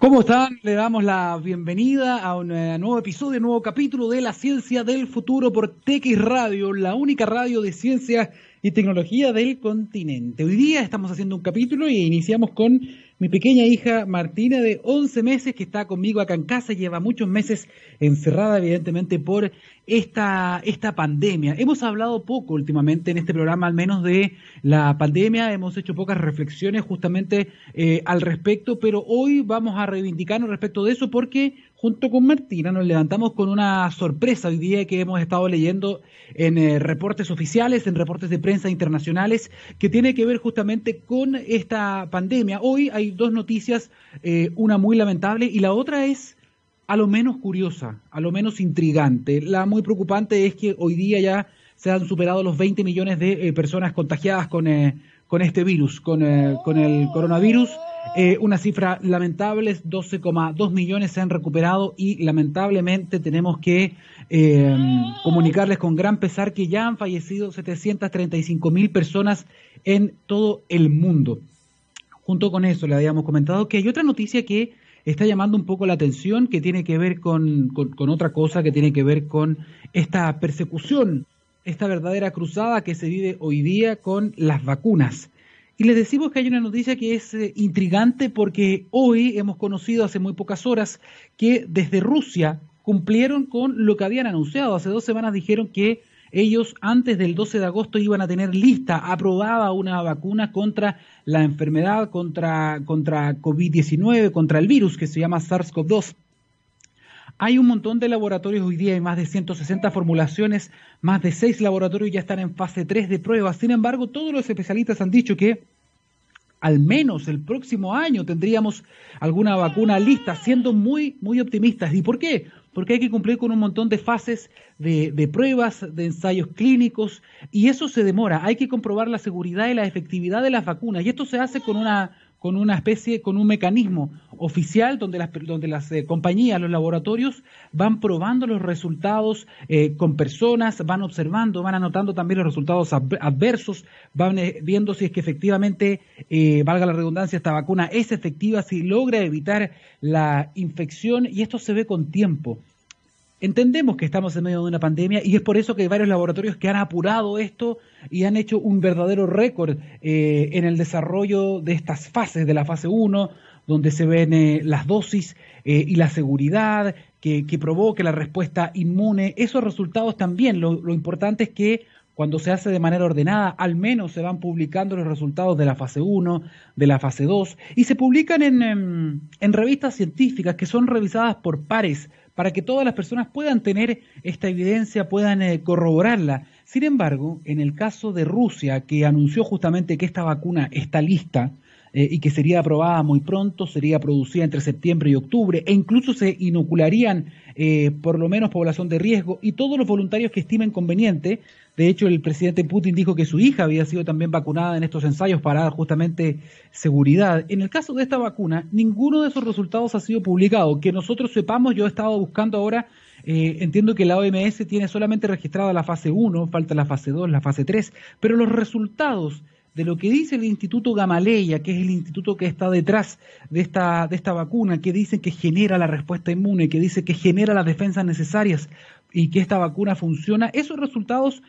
¿Cómo están? Le damos la bienvenida a un eh, nuevo episodio, un nuevo capítulo de La Ciencia del Futuro por TX Radio, la única radio de ciencia y tecnología del continente. Hoy día estamos haciendo un capítulo y iniciamos con mi pequeña hija Martina de 11 meses que está conmigo acá en casa, lleva muchos meses encerrada evidentemente por esta, esta pandemia. Hemos hablado poco últimamente en este programa, al menos de la pandemia, hemos hecho pocas reflexiones justamente eh, al respecto, pero hoy vamos a reivindicarnos respecto de eso porque junto con Martina nos levantamos con una sorpresa hoy día que hemos estado leyendo en eh, reportes oficiales, en reportes de prensa internacionales, que tiene que ver justamente con esta pandemia. Hoy hay dos noticias, eh, una muy lamentable y la otra es a lo menos curiosa, a lo menos intrigante. La muy preocupante es que hoy día ya se han superado los 20 millones de eh, personas contagiadas con, con este virus, con, con el coronavirus. Eh, una cifra lamentable, 12,2 millones se han recuperado y lamentablemente tenemos que eh, comunicarles con gran pesar que ya han fallecido 735 mil personas en todo el mundo. Junto con eso, le habíamos comentado que hay otra noticia que está llamando un poco la atención, que tiene que ver con, con otra cosa, que tiene que ver con esta persecución, esta verdadera cruzada que se vive hoy día con las vacunas. Y les decimos que hay una noticia que es eh, intrigante porque hoy hemos conocido hace muy pocas horas que desde Rusia cumplieron con lo que habían anunciado. Hace dos semanas dijeron que ellos antes del 12 de agosto iban a tener lista, aprobada una vacuna contra la enfermedad, contra, contra COVID-19, contra el virus que se llama SARS-CoV-2. Hay un montón de laboratorios hoy día, hay más de 160 formulaciones, más de 6 laboratorios ya están en fase 3 de pruebas. Sin embargo, todos los especialistas han dicho que al menos el próximo año tendríamos alguna vacuna lista, siendo muy, muy optimistas. ¿Y por qué? Porque hay que cumplir con un montón de fases de, de, pruebas, de ensayos clínicos, y eso se demora. Hay que comprobar la seguridad y la efectividad de las vacunas, y esto se hace con una con una especie, con un mecanismo oficial donde las, donde las eh, compañías, los laboratorios van probando los resultados eh, con personas, van observando, van anotando también los resultados adversos, van eh, viendo si es que efectivamente, valga la redundancia, esta vacuna es efectiva, si logra evitar la infección y esto se ve con tiempo. Entendemos que estamos en medio de una pandemia y es por eso que hay varios laboratorios que han apurado esto y han hecho un verdadero récord eh, en el desarrollo de estas fases, de la fase 1, donde se ven eh, las dosis eh, y la seguridad que, provoque la respuesta inmune. Esos resultados también, lo, importante es que cuando se hace de manera ordenada, al menos se van publicando los resultados de la fase 1, de la fase 2, y se publican en, en revistas científicas que son revisadas por pares para que todas las personas puedan tener esta evidencia, puedan eh, corroborarla. Sin embargo, en el caso de Rusia, que anunció justamente que esta vacuna está lista, eh, y que sería aprobada muy pronto, sería producida entre septiembre y octubre, e incluso se inocularían eh, por lo menos población de riesgo y todos los voluntarios que estimen conveniente. De hecho, el presidente Putin dijo que su hija había sido también vacunada en estos ensayos para justamente seguridad. En el caso de esta vacuna, ninguno de esos resultados ha sido publicado. Que nosotros sepamos, yo he estado buscando ahora eh, entiendo que la OMS tiene solamente registrada la fase 1, falta la fase 2, la fase 3, pero los resultados de lo que dice el Instituto Gamaleya, que es el instituto que está detrás de esta, de esta vacuna, que dice que genera la respuesta inmune, que dice que genera las defensas necesarias y que esta vacuna funciona, esos resultados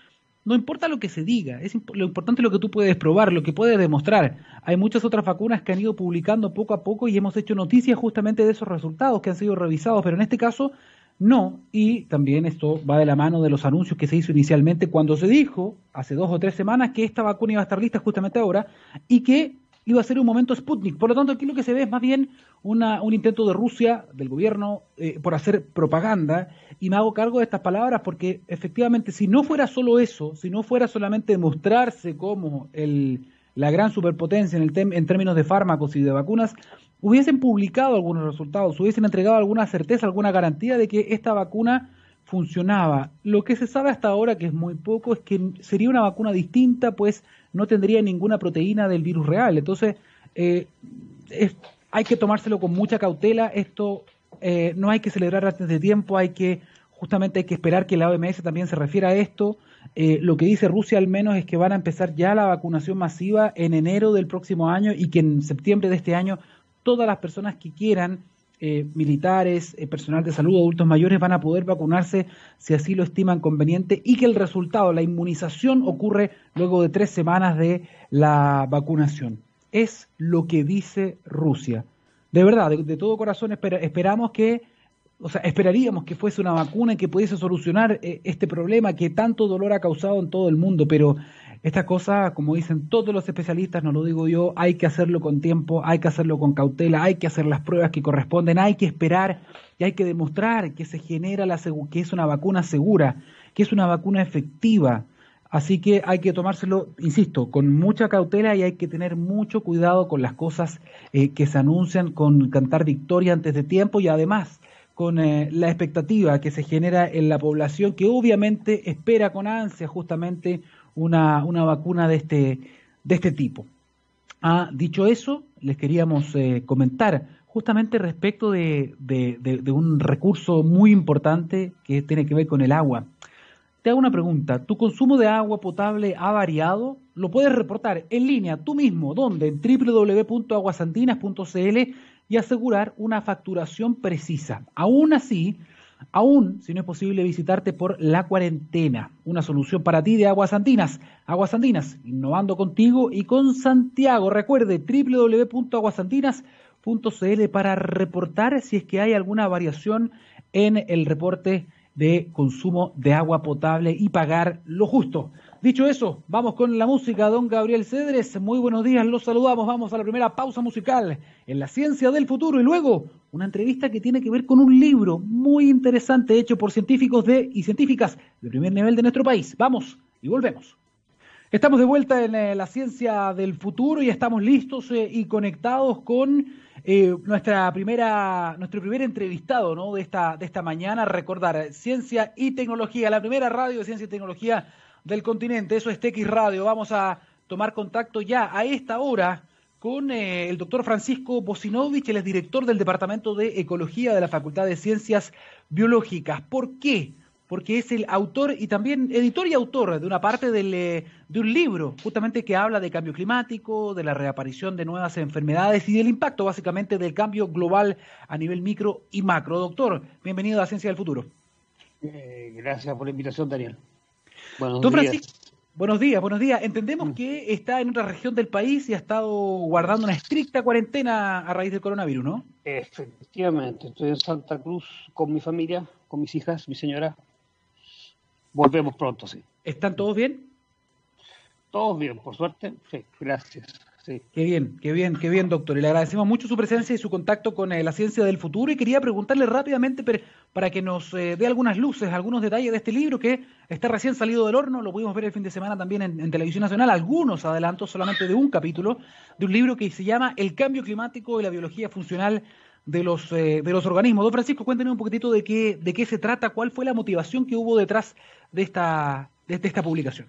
no importa lo que se diga, es lo importante es lo que tú puedes probar, lo que puedes demostrar. Hay muchas otras vacunas que han ido publicando poco a poco y hemos hecho noticias justamente de esos resultados que han sido revisados, pero en este caso no, y también esto va de la mano de los anuncios que se hizo inicialmente cuando se dijo, hace dos o tres semanas, que esta vacuna iba a estar lista justamente ahora y que iba a ser un momento Sputnik. Por lo tanto, aquí lo que se ve es más bien una, un intento de Rusia, del gobierno, eh, por hacer propaganda, y me hago cargo de estas palabras porque efectivamente, si no fuera solo eso, si no fuera solamente mostrarse como el, la gran superpotencia en, el en términos de fármacos y de vacunas, hubiesen publicado algunos resultados, hubiesen entregado alguna certeza, alguna garantía de que esta vacuna funcionaba. Lo que se sabe hasta ahora, que es muy poco, es que sería una vacuna distinta, pues no tendría ninguna proteína del virus real. Entonces, eh, hay que tomárselo con mucha cautela. Esto eh, no hay que celebrar antes de tiempo, hay que justamente hay que esperar que la OMS también se refiera a esto. Eh, lo que dice Rusia al menos es que van a empezar ya la vacunación masiva en enero del próximo año y que en septiembre de este año todas las personas que quieran eh, militares, eh, personal de salud, adultos mayores van a poder vacunarse si así lo estiman conveniente y que el resultado, la inmunización, ocurre luego de tres semanas de la vacunación. Es lo que dice Rusia. De verdad, de, todo corazón esperamos que o sea, esperaríamos que fuese una vacuna y que pudiese solucionar eh, este problema que tanto dolor ha causado en todo el mundo, pero esta cosa, como dicen todos los especialistas, no lo digo yo, hay que hacerlo con tiempo, hay que hacerlo con cautela, hay que hacer las pruebas que corresponden, hay que esperar y hay que demostrar que se genera la que es una vacuna segura, que es una vacuna efectiva. Así que hay que tomárselo, insisto, con mucha cautela y hay que tener mucho cuidado con las cosas eh, que se anuncian, con cantar victoria antes de tiempo y además con eh, la expectativa que se genera en la población que obviamente espera con ansia justamente una, una vacuna de este, de este tipo. Ah, dicho eso, les queríamos eh, comentar justamente respecto de, de, un recurso muy importante que tiene que ver con el agua. Te hago una pregunta, ¿tu consumo de agua potable ha variado? Lo puedes reportar en línea tú mismo, ¿dónde? En www.aguasantinas.cl y asegurar una facturación precisa. Aún así, aún si no es posible visitarte por la cuarentena, una solución para ti de Aguas Andinas. Aguas Andinas, innovando contigo y con Santiago. Recuerde www.aguasandinas.cl para reportar si es que hay alguna variación en el reporte de consumo de agua potable y pagar lo justo. Dicho eso, vamos con la música, don Gabriel Cedres. Muy buenos días, los saludamos. Vamos a la primera pausa musical en la ciencia del futuro y luego una entrevista que tiene que ver con un libro muy interesante hecho por científicos de, y científicas de primer nivel de nuestro país. Vamos y volvemos. Estamos de vuelta en eh, la ciencia del futuro y estamos listos eh, y conectados con eh, nuestra primera, nuestro primer entrevistado de, esta, de esta mañana. Recordar, ciencia y tecnología, la primera radio de ciencia y tecnología del continente. Eso es TX Radio. Vamos a tomar contacto ya a esta hora con eh, el doctor Francisco Bosinovich, él es director del Departamento de Ecología de la Facultad de Ciencias Biológicas. ¿Por qué? Porque es el autor y también editor y autor de una parte del, eh, de un libro justamente que habla de cambio climático, de la reaparición de nuevas enfermedades y del impacto básicamente del cambio global a nivel micro y macro. Doctor, bienvenido a Ciencia del Futuro. Eh, gracias por la invitación, Daniel. Buenos días. buenos días, buenos días. Entendemos mm. que está en otra región del país y ha estado guardando una estricta cuarentena a raíz del coronavirus, ¿no? Efectivamente, estoy en Santa Cruz con mi familia, con mis hijas, mi señora. Volvemos pronto, sí. ¿Están todos bien? Todos bien, por suerte. Sí, gracias. Qué bien, qué bien, qué bien, doctor. Y le agradecemos mucho su presencia y su contacto con eh, la ciencia del futuro. Y quería preguntarle rápidamente para que nos eh, dé algunas luces, algunos detalles de este libro que está recién salido del horno. Lo pudimos ver el fin de semana también en, Televisión Nacional. Algunos adelantos solamente de un capítulo de un libro que se llama El cambio climático y la biología funcional de los, eh, de los organismos. Don Francisco, cuéntenos un poquitito de qué, de qué se trata, cuál fue la motivación que hubo detrás de esta publicación.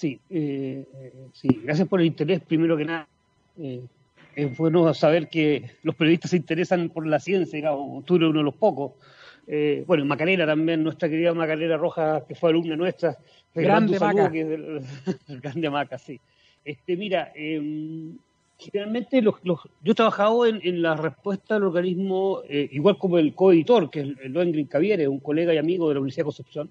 Sí, eh, sí, gracias por el interés, primero que nada. Eh, es bueno saber que los periodistas se interesan por la ciencia, digamos, tú eres uno de los pocos. Eh, bueno, Macarena también, nuestra querida Macarena Roja, que fue alumna nuestra. Grande Maca. grande Maca, sí. Este, mira, em, generalmente los, yo he trabajado en, la respuesta del organismo, eh, igual como el coeditor, que es el, el Caviere, un colega y amigo de la Universidad de Concepción.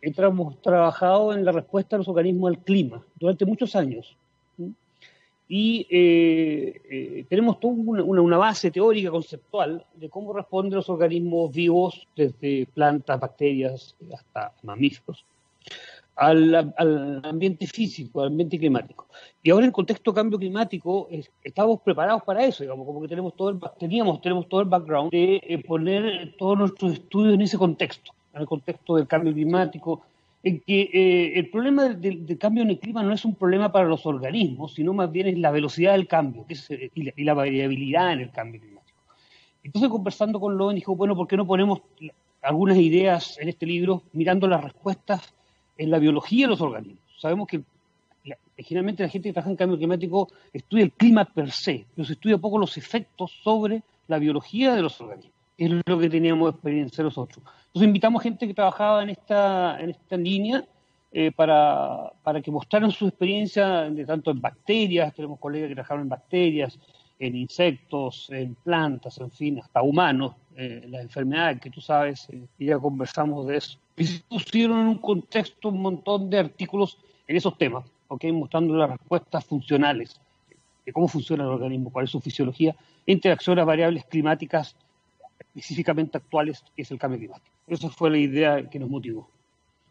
Hemos trabajado en la respuesta de los organismos al clima durante muchos años. Y eh, eh, tenemos toda una, base teórica, conceptual, de cómo responden los organismos vivos, desde plantas, bacterias, hasta mamíferos, al, ambiente físico, al ambiente climático. Y ahora en el contexto de cambio climático estamos preparados para eso, digamos, como que tenemos todo el, teníamos, tenemos todo el background de eh, poner todos nuestros estudios en ese contexto en el contexto del cambio climático, en que eh, el problema del, cambio en el clima no es un problema para los organismos, sino más bien es la velocidad del cambio eh, y, la, variabilidad en el cambio climático. Entonces, conversando con Loven, dijo, bueno, ¿por qué no ponemos algunas ideas en este libro mirando las respuestas en la biología de los organismos? Sabemos que generalmente la gente que trabaja en cambio climático estudia el clima per se, pero se estudia poco los efectos sobre la biología de los organismos es lo que teníamos experiencia nosotros. Entonces invitamos gente que trabajaba en esta, en esta línea eh, para, para, que mostraran su experiencia de tanto en bacterias, tenemos colegas que trabajaron en bacterias, en insectos, en plantas, en fin, hasta humanos, eh, las enfermedades que tú sabes, eh, y ya conversamos de eso. Y se pusieron en un contexto un montón de artículos en esos temas, ¿okay? mostrando las respuestas funcionales de cómo funciona el organismo, cuál es su fisiología, interacción a variables climáticas específicamente actuales, que es el cambio climático. Esa fue la idea que nos motivó.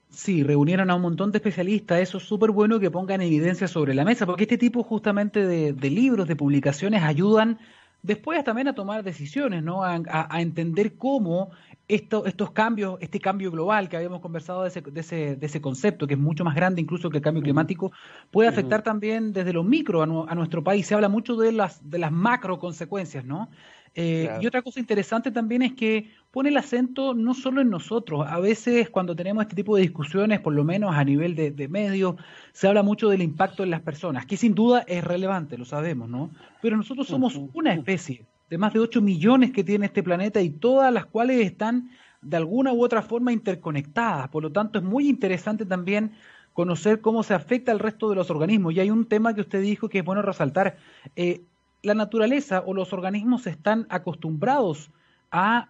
Sí, reunieron a un montón de especialistas, eso es súper bueno que pongan evidencia sobre la mesa, porque este tipo justamente de, libros, de publicaciones ayudan después también a tomar decisiones, ¿no? A, entender cómo estos cambios, este cambio global que habíamos conversado de ese, de, ese, de ese, concepto, que es mucho más grande incluso que el cambio climático, puede afectar también desde lo micro a, a, nuestro país. Se habla mucho de las, de las macro consecuencias, ¿no? Eh, y otra cosa interesante también es que pone el acento no solo en nosotros. A veces cuando tenemos este tipo de discusiones, por lo menos a nivel de, medios, se habla mucho del impacto en las personas, que sin duda es relevante, lo sabemos, ¿no? Pero nosotros somos una especie de más de 8 millones que tiene este planeta y todas las cuales están de alguna u otra forma interconectadas. Por lo tanto, es muy interesante también conocer cómo se afecta al resto de los organismos. Y hay un tema que usted dijo que es bueno resaltar. Eh, la naturaleza o los organismos están acostumbrados a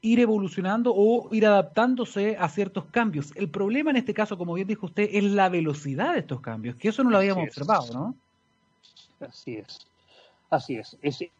ir evolucionando o ir adaptándose a ciertos cambios. El problema en este caso, como bien dijo usted, es la velocidad de estos cambios, que eso no lo habíamos observado, ¿no? Así es, así es. Ese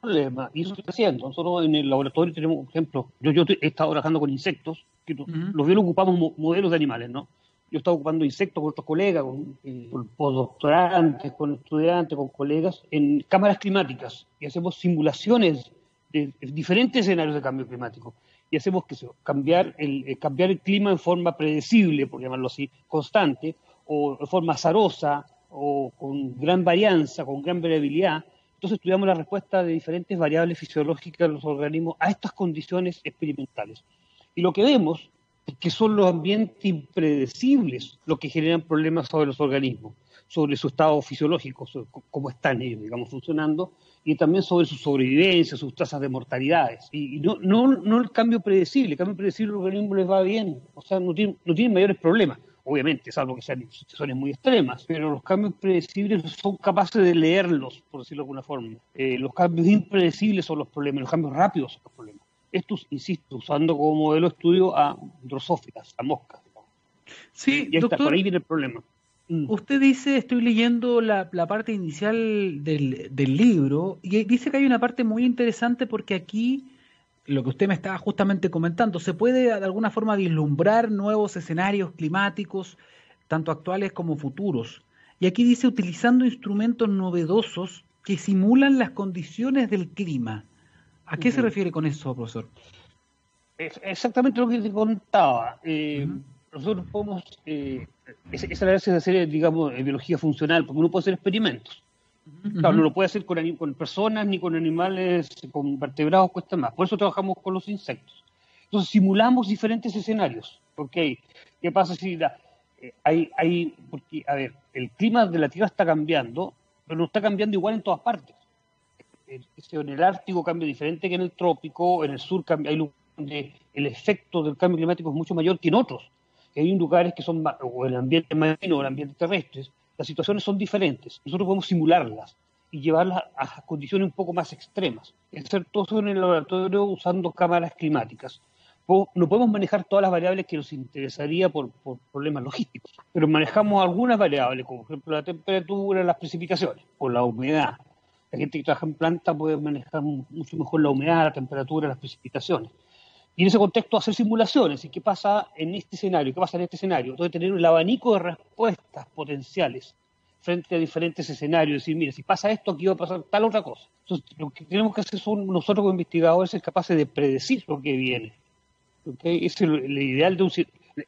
problema, y eso está haciendo. Nosotros en el laboratorio tenemos, por ejemplo, yo, yo he estado trabajando con insectos, que los bien ocupamos modelos de animales, ¿no? Yo estaba ocupando insectos con otros colegas, con, eh, con postdoctorantes, con estudiantes, con colegas, en cámaras climáticas y hacemos simulaciones de, diferentes escenarios de cambio climático. Y hacemos que cambiar el, eh, cambiar el clima en forma predecible, por llamarlo así, constante, o de forma azarosa, o con gran varianza, con gran variabilidad. Entonces estudiamos la respuesta de diferentes variables fisiológicas de los organismos a estas condiciones experimentales. Y lo que vemos que son los ambientes impredecibles los que generan problemas sobre los organismos, sobre su estado fisiológico, cómo están ellos, digamos, funcionando, y también sobre su sobrevivencia, sus tasas de mortalidades. Y, no, no, no el cambio predecible, el cambio predecible al organismo les va bien, o sea, no tienen, no mayores problemas. Obviamente, salvo que sean situaciones muy extremas, pero los cambios predecibles son capaces de leerlos, por decirlo de alguna forma. Eh, los cambios impredecibles son los problemas, los cambios rápidos son los problemas. Esto, insisto, usando como modelo de estudio a drosófilas, a moscas. Sí, y doctor, por ahí viene el problema. Mm. Usted dice, estoy leyendo la, parte inicial del, del, libro, y dice que hay una parte muy interesante porque aquí, lo que usted me estaba justamente comentando, se puede de alguna forma vislumbrar nuevos escenarios climáticos, tanto actuales como futuros. Y aquí dice, utilizando instrumentos novedosos que simulan las condiciones del clima. ¿A qué se refiere con eso, profesor? Es exactamente lo que te contaba. Eh, nosotros podemos, eh, esa es la gracia de hacer, digamos, biología funcional, porque uno puede hacer experimentos. Claro, no lo puede hacer con, con, personas ni con animales, con vertebrados, cuesta más. Por eso trabajamos con los insectos. Entonces simulamos diferentes escenarios. ¿Ok? ¿Qué pasa si la, eh, hay, hay, porque, a ver, el clima de la Tierra está cambiando, pero no está cambiando igual en todas partes en el Ártico cambia diferente que en el trópico, en el sur cambia, hay donde el efecto del cambio climático es mucho mayor que en otros. Hay lugares que son, o el ambiente marino o el ambiente terrestre, las situaciones son diferentes. Nosotros podemos simularlas y llevarlas a condiciones un poco más extremas. Hacer todo eso en el laboratorio usando cámaras climáticas. No podemos manejar todas las variables que nos interesaría por, por problemas logísticos, pero manejamos algunas variables, como por ejemplo la temperatura, las precipitaciones, o la humedad, la gente que trabaja en planta puede manejar mucho mejor la humedad, la temperatura, las precipitaciones. Y en ese contexto hacer simulaciones. ¿Y qué pasa en este escenario? ¿Qué pasa en este escenario? Entonces tener un abanico de respuestas potenciales frente a diferentes escenarios. Decir, mire, si pasa esto, aquí va a pasar tal otra cosa. Entonces lo que tenemos que hacer son nosotros como investigadores ser capaces de predecir lo que viene. ¿Okay? Es el, ideal de un...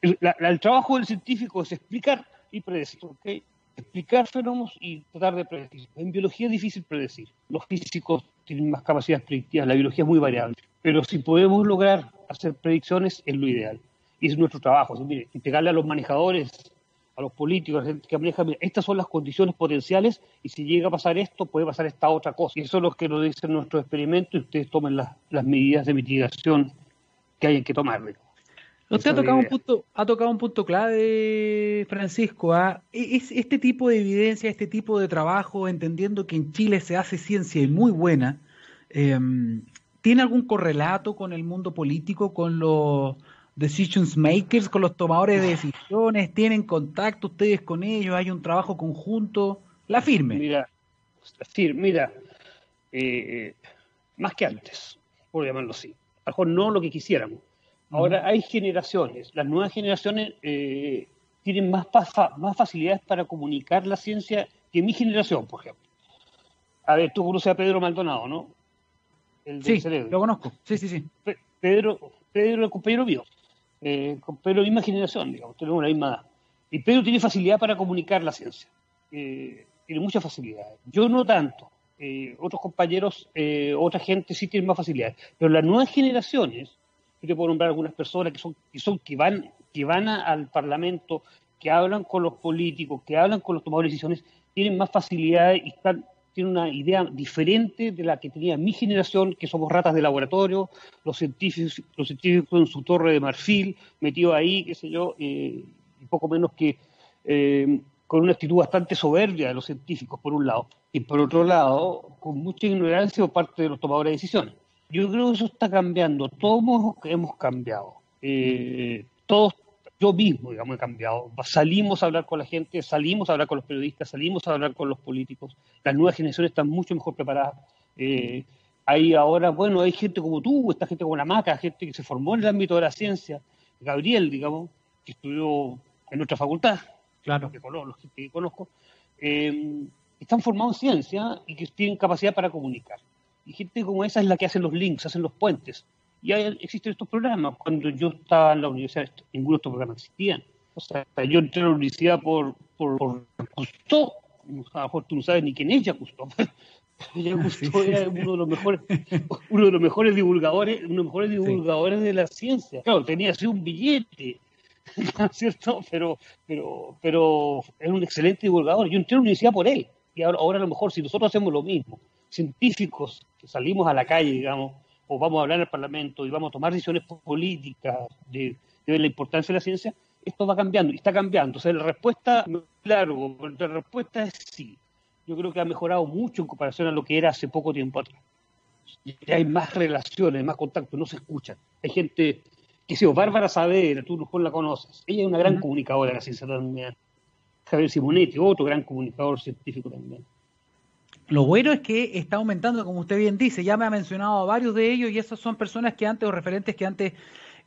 El, el, trabajo del científico es explicar y predecir. ¿okay? Explicar fenómenos y tratar de predecir. En biología es difícil predecir. Los físicos tienen más capacidades predictivas, la biología es muy variable. Pero si podemos lograr hacer predicciones, es lo ideal. Y es nuestro trabajo. O mire, a los manejadores, a los políticos, a la gente que maneja, estas son las condiciones potenciales y si llega a pasar esto, puede pasar esta otra cosa. Y eso es lo que nos dicen nuestros experimentos y ustedes tomen las, las medidas de mitigación que hay que tomar. Usted ha tocado, un punto, ha tocado un punto clave, Francisco. ¿ah? E, es este tipo de evidencia, este tipo de trabajo, entendiendo que en Chile se hace ciencia y muy buena, em, ¿tiene algún correlato con el mundo político, con los decisions makers, con los tomadores de decisiones? ¿Tienen contacto ustedes con ellos? ¿Hay un trabajo conjunto? La firme. Mira, mira eh, más que antes, por llamarlo así. A lo mejor no lo que quisiéramos Ahora hay generaciones, las nuevas generaciones eh, tienen más, más facilidades para comunicar la ciencia que mi generación, por ejemplo. A ver, tú conoces a Pedro Maldonado, ¿no? El sí, lo conozco. Sí, sí, sí. Pedro, Pedro, el compañero mío, eh, Pedro la misma generación, digamos, tenemos la misma edad. Y Pedro tiene facilidad para comunicar la ciencia. Eh, tiene mucha facilidad. Yo no tanto. otros compañeros, otra gente sí tiene más facilidades. Pero las nuevas generaciones yo puedo nombrar algunas personas que son que, son, que van, que van al Parlamento, que hablan con los políticos, que hablan con los tomadores de decisiones, tienen más facilidad y están, tienen una idea diferente de la que tenía mi generación, que somos ratas de laboratorio, los científicos, los científicos en su torre de marfil, metidos ahí, qué sé yo, eh, poco menos que eh, con una actitud bastante soberbia de los científicos, por un lado, y por otro lado, con mucha ignorancia por parte de los tomadores de decisiones. Yo creo que eso está cambiando. Todos hemos cambiado. Eh, todos, yo mismo, digamos, he cambiado. Salimos a hablar con la gente, salimos a hablar con los periodistas, salimos a hablar con los políticos. Las nuevas generaciones están mucho mejor preparadas. Eh, hay ahora, bueno, hay gente como tú, esta gente como la Maca, gente que se formó en el ámbito de la ciencia. Gabriel, digamos, que estudió en nuestra facultad, claro. que, los que conozco, eh, están formados en ciencia y que tienen capacidad para comunicar. Y gente como esa es la que hace los links, hacen los puentes. Y hay, existen estos programas. Cuando yo estaba en la universidad, ninguno de estos programas existían. O sea, yo entré a la universidad por, por, por Cousteau. A lo mejor tú no sabes ni quién es Jacques Cousteau. Jacques Cousteau era uno de los mejores, uno de los mejores divulgadores, uno de los mejores divulgadores de la ciencia. Claro, tenía así un billete, ¿cierto? Pero, pero, pero era un excelente divulgador. Yo entré a la universidad por él. Y ahora, ahora a lo mejor si nosotros hacemos lo mismo, científicos que salimos a la calle, digamos, o vamos a hablar en el Parlamento y vamos a tomar decisiones políticas de, la importancia de la ciencia, esto va cambiando y está cambiando. O sea, la respuesta, largo, la respuesta es sí. Yo creo que ha mejorado mucho en comparación a lo que era hace poco tiempo atrás. Ya hay más relaciones, más contacto, no se escuchan. Hay gente, que si Bárbara Saavedra, tú mejor la conoces, ella es una gran comunicadora de la ciencia también. Javier Simonetti, otro gran comunicador científico también. Lo bueno es que está aumentando, como usted bien dice, ya me ha mencionado a varios de ellos y esas son personas que antes o referentes que antes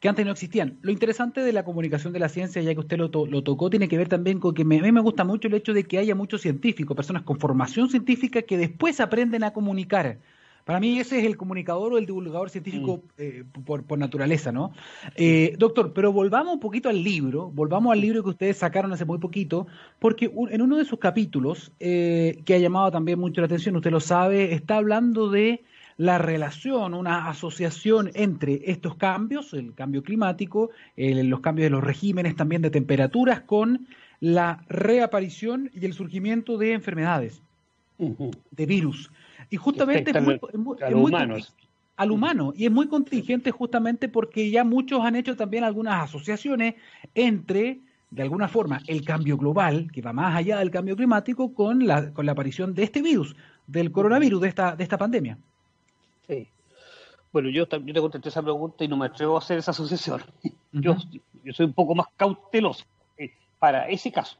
que antes no existían. Lo interesante de la comunicación de la ciencia, ya que usted lo, lo tocó, tiene que ver también con que a mí me gusta mucho el hecho de que haya muchos científicos, personas con formación científica que después aprenden a comunicar para mí ese es el comunicador o el divulgador científico mm. eh, por, naturaleza, ¿no? Eh, doctor, pero volvamos un poquito al libro, volvamos al libro que ustedes sacaron hace muy poquito, porque en uno de sus capítulos, eh, que ha llamado también mucho la atención, usted lo sabe, está hablando de la relación, una asociación entre estos cambios, el cambio climático, los cambios de los regímenes también de temperaturas, con la reaparición y el surgimiento de enfermedades, de virus. Y justamente es muy, al humano. Y es muy contingente justamente porque ya muchos han hecho también algunas asociaciones entre, de alguna forma, el cambio global, que va más allá del cambio climático, con la, con la aparición de este virus, del coronavirus, de esta, de esta pandemia. Sí. Bueno, yo, yo te contesté esa pregunta y no me atrevo a hacer esa asociación. yo, yo soy un poco más cauteloso eh, para ese caso.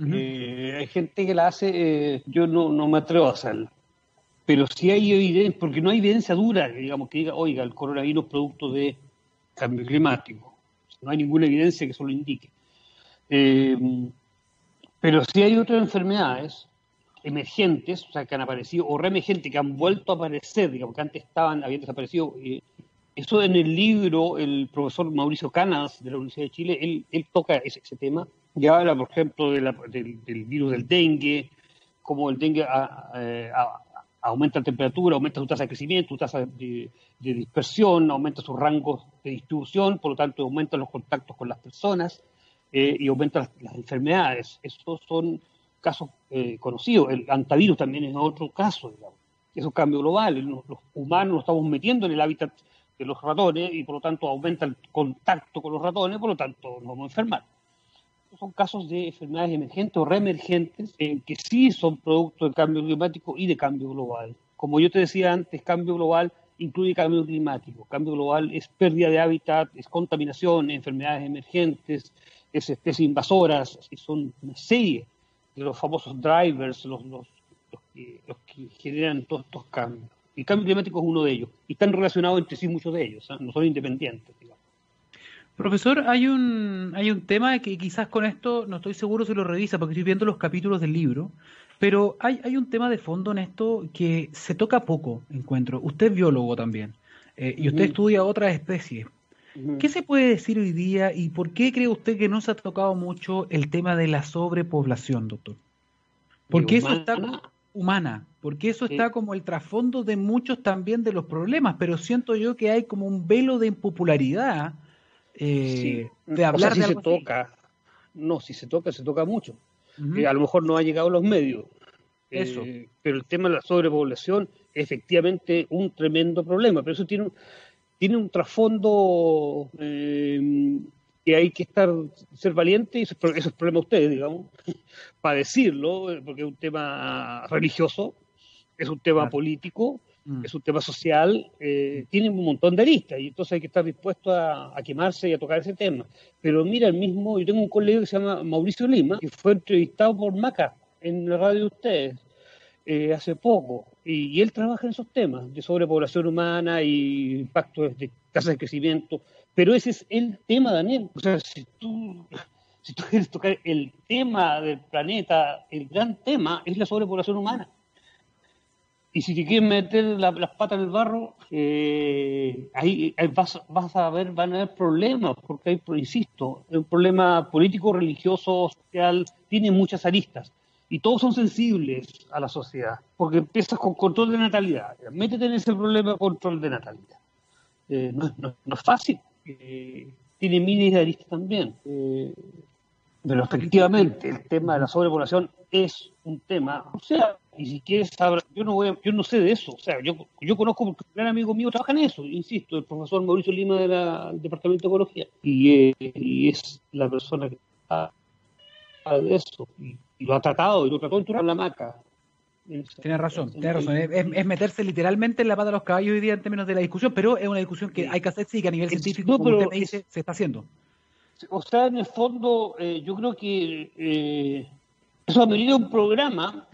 Eh, hay gente que la hace, eh, yo no, no me atrevo a hacerla pero sí hay evidencia, porque no hay evidencia dura, digamos, que diga, oiga, el coronavirus es producto de cambio climático. No hay ninguna evidencia que eso lo indique. Eh, pero sí hay otras enfermedades emergentes, o sea, que han aparecido, o reemergentes, que han vuelto a aparecer, digamos, que antes estaban, habían desaparecido. Eh, eso en el libro, el profesor Mauricio Canas, de la Universidad de Chile, él, toca ese, tema, y habla, por ejemplo, del, virus del dengue, como el dengue eh, aumenta la temperatura, aumenta su tasa de crecimiento, su tasa de, dispersión, aumenta sus rangos de distribución, por lo tanto aumentan los contactos con las personas eh, y aumentan las, enfermedades. Esos son casos eh, conocidos. El antivirus también es otro caso, digamos. Es un cambio global. Los, humanos nos estamos metiendo en el hábitat de los ratones y por lo tanto aumenta el contacto con los ratones, por lo tanto nos vamos a enfermar. Son casos de enfermedades emergentes o reemergentes eh, que sí son producto del cambio climático y de cambio global. Como yo te decía antes, cambio global incluye cambio climático. Cambio global es pérdida de hábitat, es contaminación, enfermedades emergentes, es especies invasoras, son una serie de los famosos drivers, los, los, que, generan todos estos cambios. El cambio climático es uno de ellos. Y están relacionados entre sí muchos de ellos, ¿eh? no son independientes. Profesor, hay un, hay un tema que quizás con esto no estoy seguro si lo revisa porque estoy viendo los capítulos del libro, pero hay, hay un tema de fondo en esto que se toca poco, encuentro. Usted es biólogo también eh, y usted estudia otras especies. ¿Qué se puede decir hoy día y por qué cree usted que no se ha tocado mucho el tema de la sobrepoblación, doctor? Porque eso está humana, porque eso está como el trasfondo de muchos también de los problemas, pero siento yo que hay como un velo de impopularidad eh, de hablar si se toca, no, si se toca, se toca mucho. Eh, a lo mejor no ha llegado a los medios. Eso. Eh, pero el tema de la sobrepoblación es efectivamente un tremendo problema, pero eso tiene un, tiene un trasfondo que hay que estar ser valiente, y eso, es problema de ustedes, digamos, para decirlo, porque es un tema religioso, es un tema político, Mm. es un tema social, eh, tiene un montón de aristas y entonces hay que estar dispuesto a, quemarse y a tocar ese tema. Pero mira, el mismo, yo tengo un colega que se llama Mauricio Lima, que fue entrevistado por Maca en la radio de ustedes eh, hace poco, y, él trabaja en esos temas de sobrepoblación humana y impacto de tasas de crecimiento, pero ese es el tema, Daniel. O sea, si tú, si tú quieres tocar el tema del planeta, el gran tema es la sobrepoblación humana y si te quieren meter las patas en el barro, eh, ahí, vas, vas, a ver, van a haber problemas, porque hay, insisto, es un problema político, religioso, social, tiene muchas aristas. Y todos son sensibles a la sociedad, porque empiezas con control de natalidad. Métete en ese problema control de natalidad. Eh, no, es fácil. Eh, tiene miles de aristas también. pero efectivamente, el tema de la sobrepoblación es un tema. O sea, y si quieres saber, yo no voy yo no sé de eso, o sea, yo, yo conozco porque un gran amigo mío trabaja en eso, insisto, el profesor Mauricio Lima del Departamento de Ecología, y, eh, es la persona que está de eso, y, lo ha tratado, y lo trató en la maca. Tiene razón, tiene razón. Es, meterse literalmente en la pata de los caballos hoy día en términos de la discusión, pero es una discusión que hay que hacer sí que a nivel científico, como usted me dice, se está haciendo. O sea, en el fondo, eh, yo creo que eh, eso ha venido un programa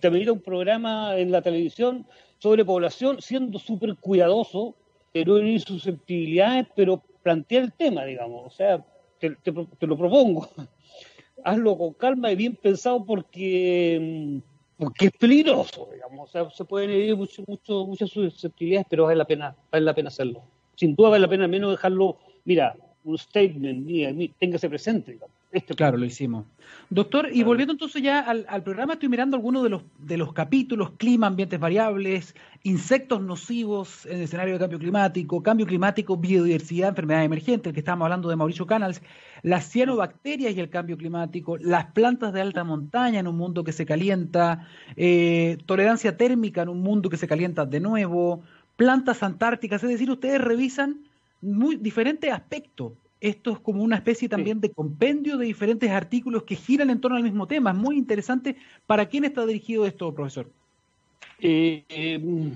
te ha un programa en la televisión sobre población siendo súper cuidadoso, pero en susceptibilidades, pero plantear el tema, digamos. O sea, te, lo propongo. Hazlo con calma y bien pensado porque, mm, porque es peligroso, digamos. O sea, se pueden herir mucho, mucho, muchas susceptibilidades, pero vale la pena, vale la pena hacerlo. Sin duda vale la pena al menos dejarlo, mira, un statement, mira, téngase presente, digamos. Claro, lo hicimos. Doctor, y volviendo entonces ya al, programa, estoy mirando algunos de los, de los capítulos, clima, ambientes variables, insectos nocivos en el escenario de cambio climático, cambio climático, biodiversidad, enfermedad emergente, el que estábamos hablando de Mauricio Canals, las cianobacterias y el cambio climático, las plantas de alta montaña en un mundo que se calienta, eh, tolerancia térmica en un mundo que se calienta de nuevo, plantas antárticas, es decir, ustedes revisan muy diferentes aspectos esto es como una especie también de compendio de diferentes artículos que giran en torno al mismo tema. Es muy interesante. ¿Para quién está dirigido esto, profesor? Eh, eh,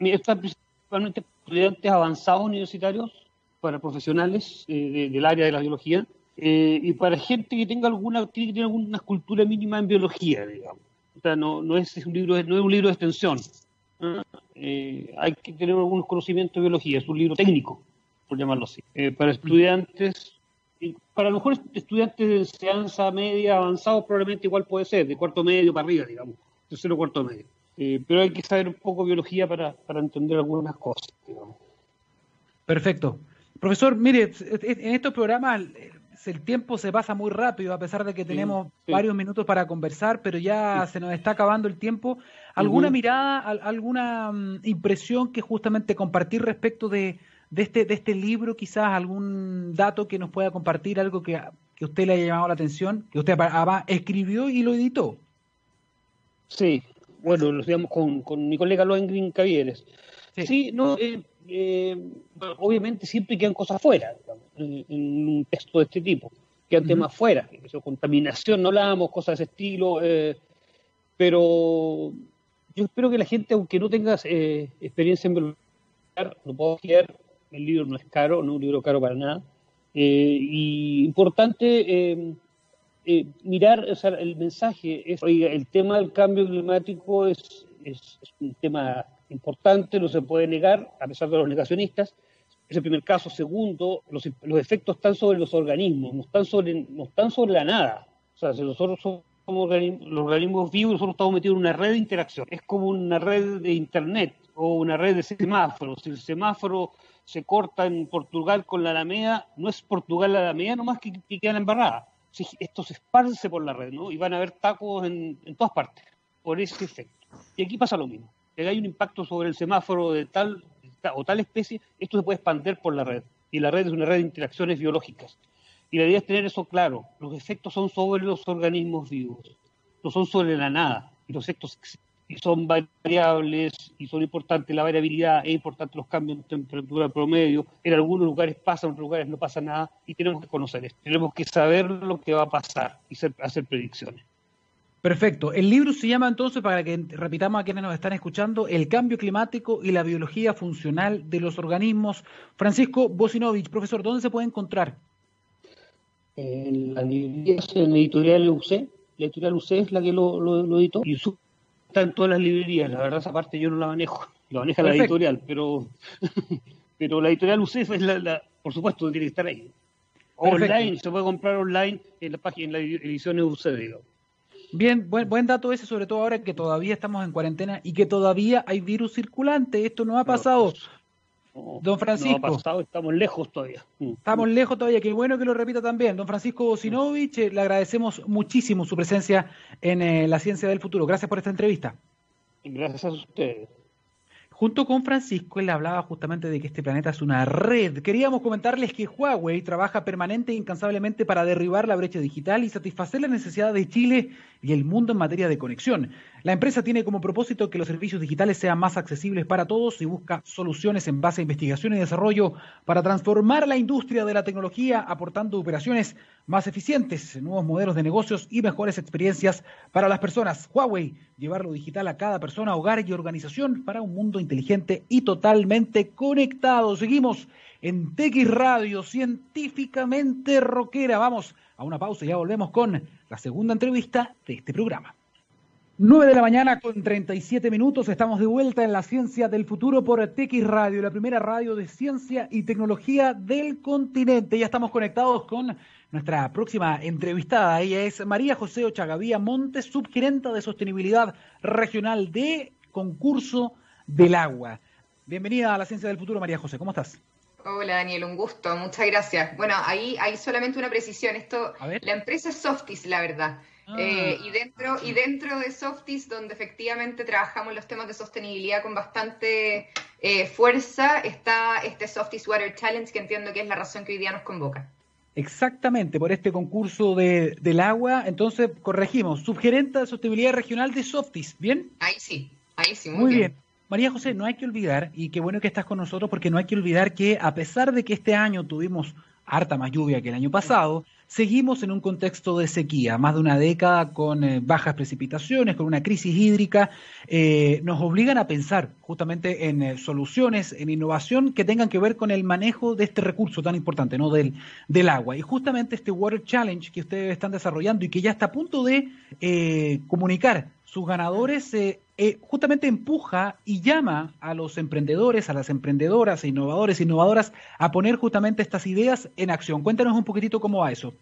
está principalmente estudiantes avanzados universitarios, para profesionales eh, del área de la biología eh, y para gente que tenga alguna, tiene que tener alguna cultura mínima en biología, digamos. O sea, no, no, es, un libro, no es un libro de extensión. hay que tener algunos conocimientos de biología, es un libro técnico por llamarlo así. Eh, para estudiantes, para lo mejor estudiantes de enseñanza media avanzado probablemente igual puede ser, de cuarto medio para arriba, digamos, tercero cuarto medio. Eh, pero hay que saber un poco biología para, para entender algunas cosas, digamos. Perfecto. Profesor, mire, en estos programas el tiempo se pasa muy rápido, a pesar de que tenemos varios minutos para conversar, pero ya se nos está acabando el tiempo. ¿Alguna mirada, alguna mm, impresión que justamente compartir respecto de, de este, de este libro, quizás algún dato que nos pueda compartir, algo que, que usted le haya llamado la atención, que usted escribió y lo editó. Sí, bueno, lo digamos con, con mi colega Loengrin Cavieres. Sí, no, eh, eh, obviamente siempre quedan cosas fuera, en, un texto de este tipo, quedan temas fuera, contaminación, no hablamos, cosas de ese estilo, eh, pero yo espero que la gente, aunque no tenga eh, experiencia en biología, lo pueda leer, el libro no es caro, no es un libro caro para nada, y importante mirar, o sea, el mensaje es, oiga, el tema del cambio climático es, es un tema importante, no se puede negar, a pesar de los negacionistas. Es el primer caso. Segundo, los, efectos están sobre los organismos, no están sobre, no están sobre la nada. O sea, si nosotros somos los organismos vivos, nosotros estamos metidos en una red de interacción. Es como una red de Internet o una red de semáforos. Si el semáforo se corta en Portugal con la Alameda, no es Portugal la Alameda nomás que, que queda embarrada. esto se esparce por la red, ¿no? Y van a haber tacos en, en todas partes, por ese efecto. Y aquí pasa lo mismo que hay un impacto sobre el semáforo de tal o tal especie, esto se puede expandir por la red. Y la red es una red de interacciones biológicas. Y la idea es tener eso claro. Los efectos son sobre los organismos vivos, no son sobre la nada. Y los efectos son variables y son importantes. La variabilidad es importante, los cambios de temperatura promedio. En algunos lugares pasa, en otros lugares no pasa nada. Y tenemos que conocer esto. Tenemos que saber lo que va a pasar y hacer predicciones. Perfecto. El libro se llama entonces, para que repitamos a quienes nos están escuchando, El cambio climático y la biología funcional de los organismos. Francisco Bosinovich, profesor, ¿dónde se puede encontrar? En la librería, en la editorial UC. La editorial UC es la que lo, editó y está en todas las librerías. La verdad, esa parte yo no la manejo. La maneja la editorial, pero, pero la editorial UC es la, por supuesto, tiene que estar ahí. Online, se puede comprar online en la página, en la edición UC, digamos. Bien, buen, buen dato ese, sobre todo ahora que todavía estamos en cuarentena y que todavía hay virus circulante. Esto no ha pasado. Don Francisco. No ha pasado, estamos lejos todavía. Mm. Estamos lejos todavía, qué bueno que lo repita también. Don Francisco Bosinovich, eh, le agradecemos muchísimo su presencia en eh, la ciencia del futuro. Gracias por esta entrevista. Gracias a ustedes. Junto con Francisco, él hablaba justamente de que este planeta es una red. Queríamos comentarles que Huawei trabaja permanente e incansablemente para derribar la brecha digital y satisfacer las necesidades de Chile y el mundo en materia de conexión. La empresa tiene como propósito que los servicios digitales sean más accesibles para todos y busca soluciones en base a investigación y desarrollo para transformar la industria de la tecnología, aportando operaciones más eficientes, nuevos modelos de negocios y mejores experiencias para las personas. Huawei, llevar lo digital a cada persona, hogar y organización para un mundo inteligente y totalmente conectado. Seguimos en TX Radio, científicamente rockera. Vamos a una pausa y ya volvemos con la segunda entrevista de este programa. 9 de la mañana con 37 minutos. Estamos de vuelta en la ciencia del futuro por TX Radio, la primera radio de ciencia y tecnología del continente. Ya estamos conectados con nuestra próxima entrevistada. Ella es María José Ochagavía Montes, subgerenta de sostenibilidad regional de concurso del agua. Bienvenida a la ciencia del futuro, María José. ¿Cómo estás? Hola Daniel, un gusto, muchas gracias. Bueno, ahí hay solamente una precisión. Esto, la empresa es Softis, la verdad. Ah. Eh, y dentro y dentro de Softis, donde efectivamente trabajamos los temas de sostenibilidad con bastante eh, fuerza, está este Softis Water Challenge, que entiendo que es la razón que hoy día nos convoca. Exactamente, por este concurso de, del agua. Entonces, corregimos, subgerente de sostenibilidad regional de Softis, ¿bien? Ahí sí, ahí sí, muy, bien. María José, no hay que olvidar, y qué bueno que estás con nosotros, porque no hay que olvidar que a pesar de que este año tuvimos harta más lluvia que el año pasado, seguimos en un contexto de sequía, más de una década con eh, bajas precipitaciones, con una crisis hídrica, eh, nos obligan a pensar justamente en eh, soluciones, en innovación que tengan que ver con el manejo de este recurso tan importante, ¿no? Del, del agua. Y justamente este Water Challenge que ustedes están desarrollando y que ya está a punto de comunicar sus ganadores, justamente empuja y llama a los emprendedores, a las emprendedoras, e innovadores, innovadoras a poner justamente estas ideas en acción. Cuéntanos un poquitito cómo va eso.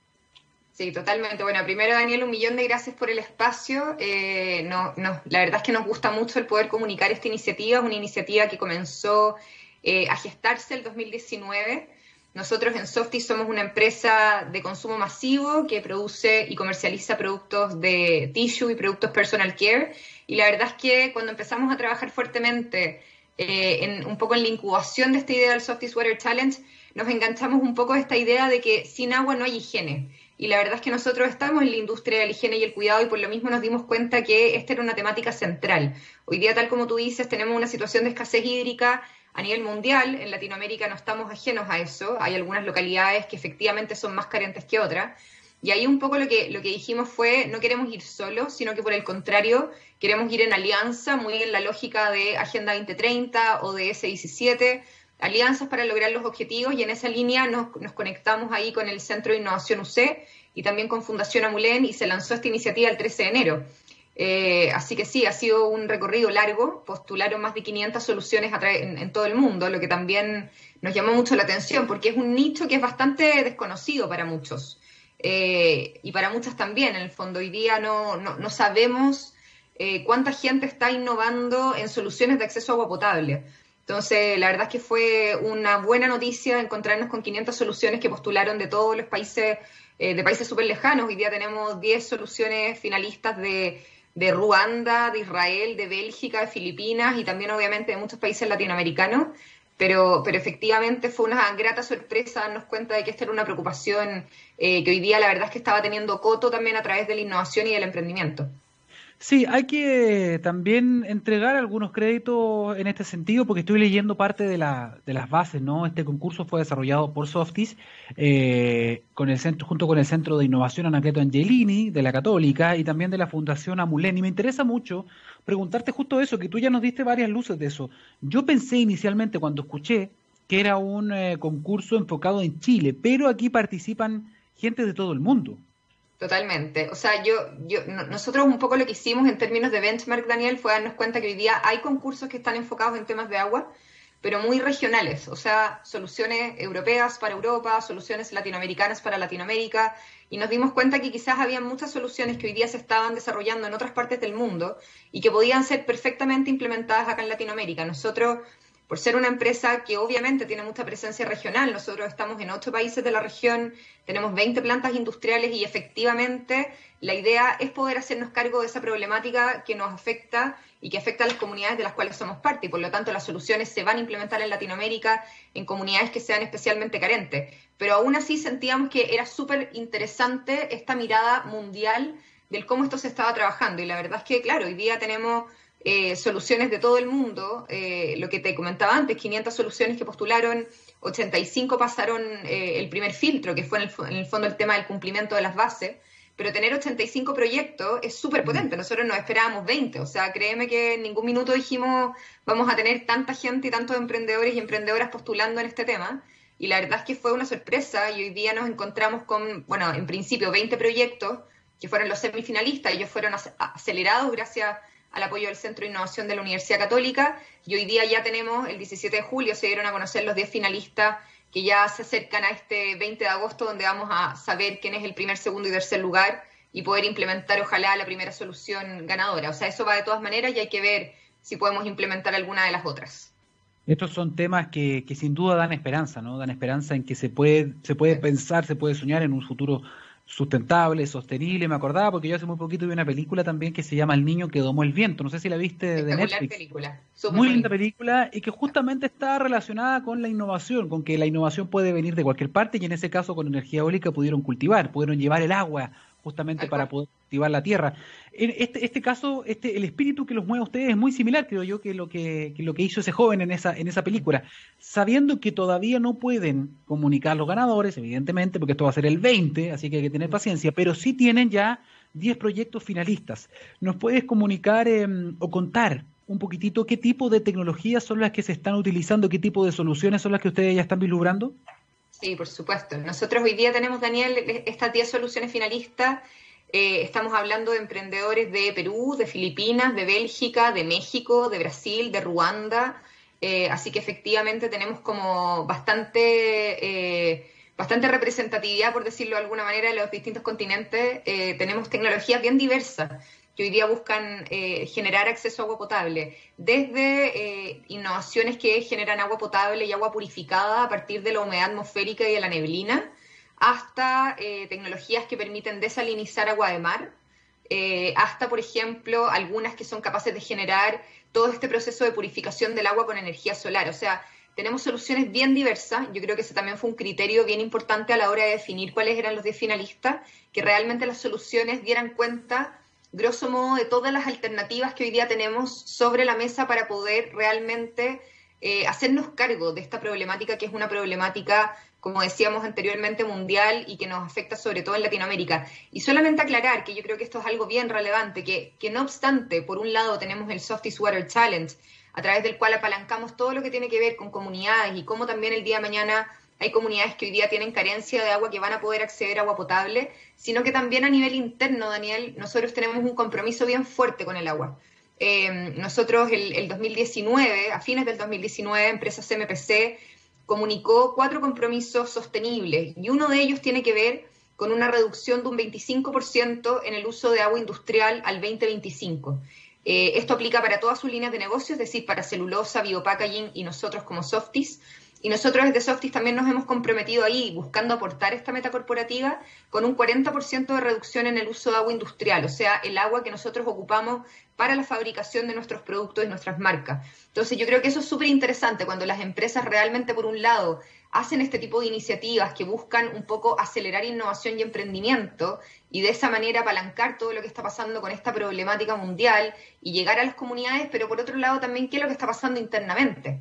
Sí, totalmente. Bueno, primero Daniel, un millón de gracias por el espacio. Eh, no, no, la verdad es que nos gusta mucho el poder comunicar esta iniciativa, una iniciativa que comenzó eh, a gestarse el 2019. Nosotros en Softy somos una empresa de consumo masivo que produce y comercializa productos de tissue y productos personal care y la verdad es que cuando empezamos a trabajar fuertemente eh, en, un poco en la incubación de esta idea del Softy Water Challenge, nos enganchamos un poco a esta idea de que sin agua no hay higiene. Y la verdad es que nosotros estamos en la industria de la higiene y el cuidado y por lo mismo nos dimos cuenta que esta era una temática central. Hoy día, tal como tú dices, tenemos una situación de escasez hídrica, a nivel mundial, en Latinoamérica no estamos ajenos a eso, hay algunas localidades que efectivamente son más carentes que otras, y ahí un poco lo que, lo que dijimos fue, no queremos ir solos, sino que por el contrario, queremos ir en alianza, muy en la lógica de Agenda 2030 o de S17, alianzas para lograr los objetivos, y en esa línea nos, nos conectamos ahí con el Centro de Innovación UC y también con Fundación Amulén, y se lanzó esta iniciativa el 13 de enero. Eh, así que sí, ha sido un recorrido largo, postularon más de 500 soluciones en, en, todo el mundo, lo que también nos llamó mucho la atención, porque es un nicho que es bastante desconocido para muchos. Eh, y para muchas también, en el fondo, hoy día no, no, sabemos eh, cuánta gente está innovando en soluciones de acceso a agua potable. Entonces, la verdad es que fue una buena noticia encontrarnos con 500 soluciones que postularon de todos los países, eh, de países súper lejanos. Hoy día tenemos 10 soluciones finalistas de, de Ruanda, de Israel, de Bélgica, de Filipinas y también obviamente de muchos países latinoamericanos. Pero, pero efectivamente fue una grata sorpresa darnos cuenta de que esta era una preocupación eh, que hoy día la verdad es que estaba teniendo coto también a través de la innovación y del emprendimiento. Sí, hay que también entregar algunos créditos en este sentido, porque estoy leyendo parte de, la, de las bases, ¿no? Este concurso fue desarrollado por Softis, eh, con el centro, junto con el Centro de Innovación Anacleto Angelini, de la Católica, y también de la Fundación Amulén. Y me interesa mucho preguntarte justo eso, que tú ya nos diste varias luces de eso. Yo pensé inicialmente cuando escuché que era un eh, concurso enfocado en Chile, pero aquí participan gente de todo el mundo. Totalmente. O sea, yo, yo, nosotros un poco lo que hicimos en términos de benchmark, Daniel, fue darnos cuenta que hoy día hay concursos que están enfocados en temas de agua, pero muy regionales, o sea, soluciones europeas para Europa, soluciones latinoamericanas para Latinoamérica, y nos dimos cuenta que quizás había muchas soluciones que hoy día se estaban desarrollando en otras partes del mundo y que podían ser perfectamente implementadas acá en Latinoamérica. Nosotros por ser una empresa que obviamente tiene mucha presencia regional. Nosotros estamos en ocho países de la región, tenemos 20 plantas industriales y efectivamente la idea es poder hacernos cargo de esa problemática que nos afecta y que afecta a las comunidades de las cuales somos parte y por lo tanto las soluciones se van a implementar en Latinoamérica en comunidades que sean especialmente carentes. Pero aún así sentíamos que era súper interesante esta mirada mundial del cómo esto se estaba trabajando y la verdad es que, claro, hoy día tenemos eh, soluciones de todo el mundo. Eh, lo que te comentaba antes, 500 soluciones que postularon, 85 pasaron eh, el primer filtro, que fue en el, fondo el tema del cumplimiento de las bases. Pero tener 85 proyectos es súper potente. Nosotros nos esperábamos 20. O sea, créeme que en ningún minuto dijimos vamos a tener tanta gente y tantos emprendedores y emprendedoras postulando en este tema. Y la verdad es que fue una sorpresa y hoy día nos encontramos con, bueno, en principio 20 proyectos que fueron los semifinalistas. Ellos fueron acelerados gracias al apoyo del Centro de Innovación de la Universidad Católica y hoy día ya tenemos, el 17 de julio se dieron a conocer los 10 finalistas que ya se acercan a este 20 de agosto donde vamos a saber quién es el primer, segundo y tercer lugar y poder implementar ojalá la primera solución ganadora. O sea, eso va de todas maneras y hay que ver si podemos implementar alguna de las otras. Estos son temas que, que sin duda dan esperanza, ¿no? Dan esperanza en que se puede, se puede pensar, se puede soñar en un futuro sustentable, sostenible, me acordaba porque yo hace muy poquito vi una película también que se llama El niño que domó el viento, no sé si la viste de Netflix. película. muy linda película y que justamente está relacionada con la innovación, con que la innovación puede venir de cualquier parte y en ese caso con energía eólica pudieron cultivar, pudieron llevar el agua justamente para poder cultivar la tierra. En este, este caso, este, el espíritu que los mueve a ustedes es muy similar, creo yo, que lo que, lo que hizo ese joven en esa, en esa película. Sabiendo que todavía no pueden comunicar los ganadores, evidentemente, porque esto va a ser el 20, así que hay que tener paciencia, pero sí tienen ya 10 proyectos finalistas. ¿Nos puedes comunicar em, o contar un poquitito qué tipo de tecnologías son las que se están utilizando, qué tipo de soluciones son las que ustedes ya están vislumbrando? Sí, por supuesto. Nosotros hoy día tenemos, Daniel, estas 10 soluciones finalistas. Eh, estamos hablando de emprendedores de Perú, de Filipinas, de Bélgica, de México, de Brasil, de Ruanda. Eh, así que efectivamente tenemos como bastante, eh, bastante representatividad, por decirlo de alguna manera, en los distintos continentes. tenemos tecnologías bien diversas hoy día buscan eh, generar acceso a agua potable, desde eh, innovaciones que generan agua potable y agua purificada a partir de la humedad atmosférica y de la neblina, hasta eh, tecnologías que permiten desalinizar agua de mar, hasta, por ejemplo, algunas que son capaces de generar todo este proceso de purificación del agua con energía solar. O sea, tenemos soluciones bien diversas. Yo creo que ese también fue un criterio bien importante a la hora de definir cuáles eran los 10 finalistas, que realmente las soluciones dieran cuenta grosso modo, de todas las alternativas que hoy día tenemos sobre la mesa para poder realmente eh, hacernos cargo de esta problemática que es una problemática, como decíamos anteriormente, mundial y que nos afecta sobre todo en Latinoamérica. Y solamente aclarar que yo creo que esto es algo bien relevante, que, que no obstante, por un lado tenemos el Softies Water Challenge, a través del cual apalancamos todo lo que tiene que ver con comunidades y cómo también el día de mañana hay comunidades que hoy día tienen carencia de agua que van a poder acceder a agua potable, sino que también a nivel interno, Daniel, nosotros tenemos un compromiso bien fuerte con el agua. Eh, nosotros el, el, 2019, a fines del 2019, empresa CMPC comunicó cuatro compromisos sostenibles y uno de ellos tiene que ver con una reducción de un 25% en el uso de agua industrial al 2025. Eh, esto aplica para todas sus líneas de negocio, es decir, para celulosa, biopackaging y nosotros como Softies. Y nosotros desde Softies también nos hemos comprometido ahí, buscando aportar esta meta corporativa, con un 40% de reducción en el uso de agua industrial, o sea, el agua que nosotros ocupamos para la fabricación de nuestros productos y nuestras marcas. Entonces, yo creo que eso es súper interesante cuando las empresas realmente, por un lado, hacen este tipo de iniciativas que buscan un poco acelerar innovación y emprendimiento y de esa manera apalancar todo lo que está pasando con esta problemática mundial y llegar a las comunidades, pero por otro lado también qué es lo que está pasando internamente.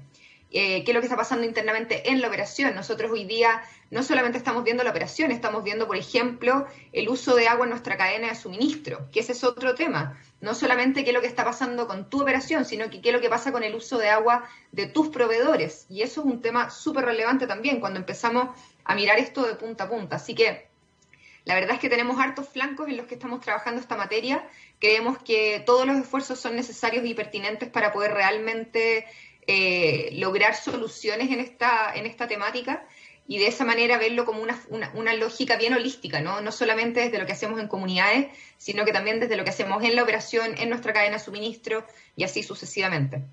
Eh, qué es lo que está pasando internamente en la operación. Nosotros hoy día no solamente estamos viendo la operación, estamos viendo, por ejemplo, el uso de agua en nuestra cadena de suministro, que ese es otro tema. No solamente qué es lo que está pasando con tu operación, sino que qué es lo que pasa con el uso de agua de tus proveedores. Y eso es un tema súper relevante también cuando empezamos a mirar esto de punta a punta. Así que la verdad es que tenemos hartos flancos en los que estamos trabajando esta materia. Creemos que todos los esfuerzos son necesarios y pertinentes para poder realmente eh, lograr soluciones en esta, en esta temática y de esa manera verlo como una, una, lógica bien holística, ¿no? no solamente desde lo que hacemos en comunidades, sino que también desde lo que hacemos en la operación, en nuestra cadena de suministro y así sucesivamente.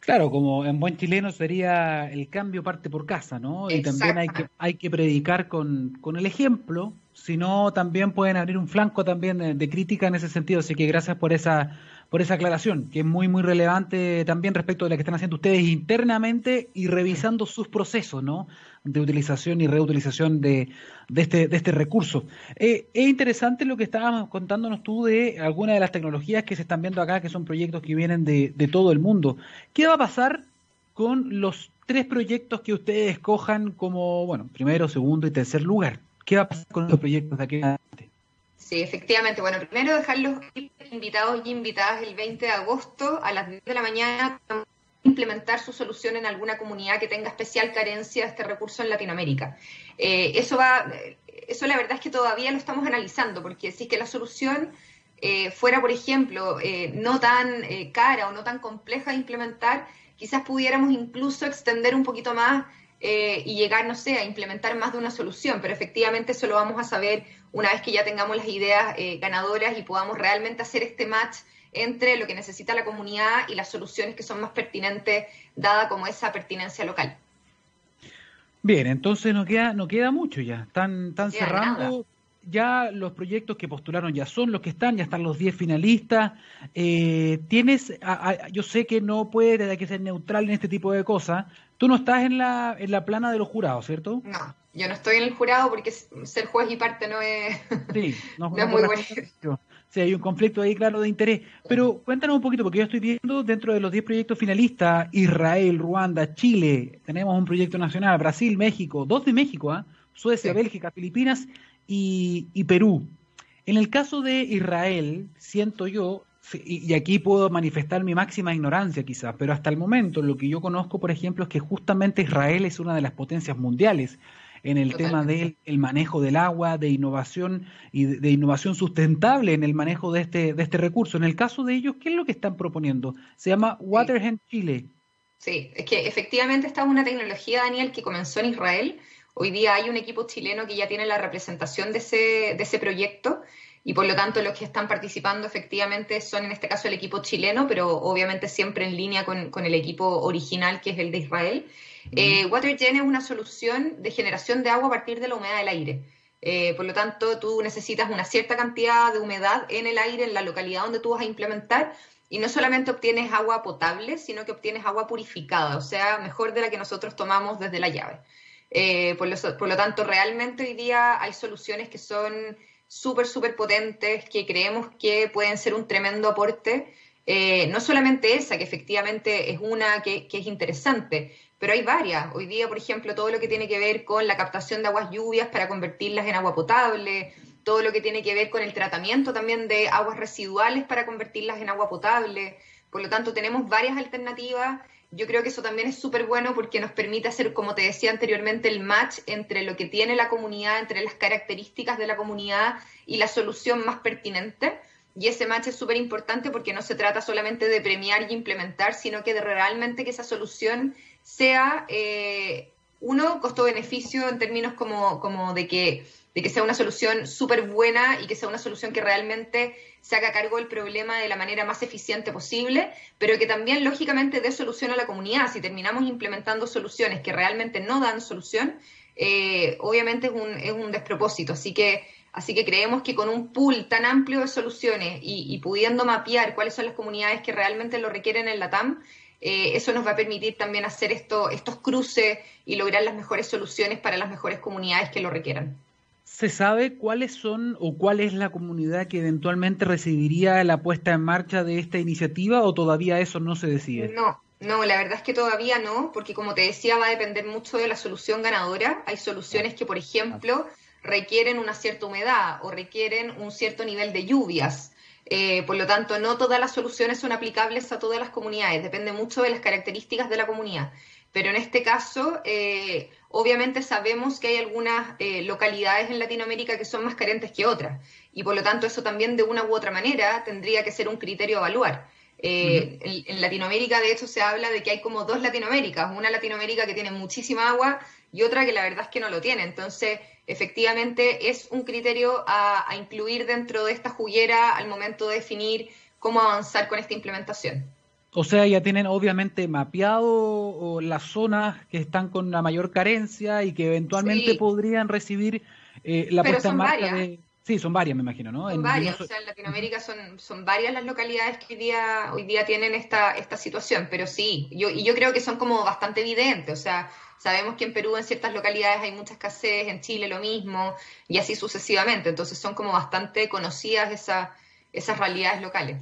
Claro, como en buen chileno sería el cambio parte por casa, ¿no? Y también hay que, hay que predicar con, con el ejemplo, si no también pueden abrir un flanco también de, de crítica en ese sentido, así que gracias por esa por esa aclaración, que es muy, muy relevante también respecto de lo que están haciendo ustedes internamente y revisando sus procesos. De utilización y reutilización de, de, este, de este recurso. Eh, es interesante lo que estabas contándonos tú de algunas de las tecnologías que se están viendo acá, que son proyectos que vienen de, de todo el mundo. ¿Qué va a pasar con los tres proyectos que ustedes escojan como, bueno, primero, segundo y tercer lugar? ¿Qué va a pasar con los proyectos de aquí adelante? Sí, efectivamente. Bueno, primero dejarlos invitados y invitadas el 20 de agosto a las 10 de la mañana implementar su solución en alguna comunidad que tenga especial carencia de este recurso en Latinoamérica. Eh, eso va, eso la verdad es que todavía lo estamos analizando, porque si es que la solución eh, fuera, por ejemplo, eh, no tan cara o no tan compleja de implementar, quizás pudiéramos incluso extender un poquito más y llegar, no sé, a implementar más de una solución, pero efectivamente eso lo vamos a saber una vez que ya tengamos las ideas eh, ganadoras y podamos realmente hacer este match entre lo que necesita la comunidad y las soluciones que son más pertinentes, dada como esa pertinencia local. Bien, entonces no queda, no queda mucho ya. Están, están cerrando ya los proyectos que postularon, ya son los que están, ya están los 10 finalistas. Eh, tienes, yo sé que no puede, hay que ser neutral en este tipo de cosas. Tú no estás en la, en la plana de los jurados, ¿cierto? No, yo no estoy en el jurado porque ser juez y parte no es, sí, no, es muy bueno. Sí, hay un conflicto ahí claro de interés. Pero cuéntanos un poquito, porque yo estoy viendo dentro de los 10 proyectos finalistas, Israel, Ruanda, Chile, tenemos un proyecto nacional, Brasil, México, dos de México, ¿ah? Suecia, Bélgica, Filipinas y, y, Perú. En el caso de Israel, siento yo, y aquí puedo manifestar mi máxima ignorancia quizás, pero hasta el momento lo que yo conozco, por ejemplo, es que justamente Israel es una de las potencias mundiales en el tema del manejo del agua, de innovación y de, innovación sustentable en el manejo de este, de este recurso. En el caso de ellos, ¿qué es lo que están proponiendo? Se llama Waterhen Chile. Sí, es que efectivamente esta es una tecnología, Daniel, que comenzó en Israel. Hoy día hay un equipo chileno que ya tiene la representación de ese, de ese proyecto y por lo tanto los que están participando efectivamente son en este caso el equipo chileno, pero obviamente siempre en línea con, con el equipo original que es el de Israel. Eh, WaterGen es una solución de generación de agua a partir de la humedad del aire. Eh, por lo tanto, tú necesitas una cierta cantidad de humedad en el aire en la localidad donde tú vas a implementar y no solamente obtienes agua potable, sino que obtienes agua purificada, o sea, mejor de la que nosotros tomamos desde la llave. Eh, por, lo, tanto, realmente hoy día hay soluciones que son súper, súper potentes, que creemos que pueden ser un tremendo aporte Eh, no solamente esa, que efectivamente es una que, es interesante, pero hay varias. Hoy día, por ejemplo, todo lo que tiene que ver con la captación de aguas lluvias para convertirlas en agua potable, todo lo que tiene que ver con el tratamiento también de aguas residuales para convertirlas en agua potable. Por lo tanto, tenemos varias alternativas. Yo creo que eso también es súper bueno porque nos permite hacer, como te decía anteriormente, el match entre lo que tiene la comunidad, entre las características de la comunidad y la solución más pertinente. Y ese match es súper importante porque no se trata solamente de premiar y implementar, sino que de realmente que esa solución sea, eh, uno, costo-beneficio en términos como, como de, que, de que sea una solución súper buena y que sea una solución que realmente se haga cargo del problema de la manera más eficiente posible, pero que también, lógicamente, dé solución a la comunidad. Si terminamos implementando soluciones que realmente no dan solución, eh, obviamente es un, es un despropósito. Así que Así que creemos que con un pool tan amplio de soluciones y, pudiendo mapear cuáles son las comunidades que realmente lo requieren en la TAM, eh, eso nos va a permitir también hacer esto, estos cruces y lograr las mejores soluciones para las mejores comunidades que lo requieran. ¿Se sabe cuáles son o cuál es la comunidad que eventualmente recibiría la puesta en marcha de esta iniciativa o todavía eso no se decide? No, no, la verdad es que todavía no, porque como te decía, va a depender mucho de la solución ganadora. Hay soluciones que, por ejemplo, requieren una cierta humedad o requieren un cierto nivel de lluvias. Eh, por lo tanto, no todas las soluciones son aplicables a todas las comunidades, depende mucho de las características de la comunidad. Pero en este caso, eh, obviamente sabemos que hay algunas eh, localidades en Latinoamérica que son más carentes que otras. Y por lo tanto, eso también de una u otra manera tendría que ser un criterio a evaluar. en, Latinoamérica, de hecho, se habla de que hay como dos Latinoaméricas, una Latinoamérica que tiene muchísima agua y otra que la verdad es que no lo tiene. Entonces, efectivamente es un criterio a, incluir dentro de esta juguera al momento de definir cómo avanzar con esta implementación. O sea, ya tienen obviamente mapeado las zonas que están con la mayor carencia y que eventualmente podrían recibir eh, la puesta en marcha de... Sí, son varias, me imagino, ¿no? Son varias, o sea, en Latinoamérica son, son varias las localidades que hoy día, hoy día tienen esta, esta situación, pero sí, yo, y yo creo que son como bastante evidentes, o sea, sabemos que en Perú en ciertas localidades hay mucha escasez, en Chile lo mismo, y así sucesivamente, entonces son como bastante conocidas esas realidades locales.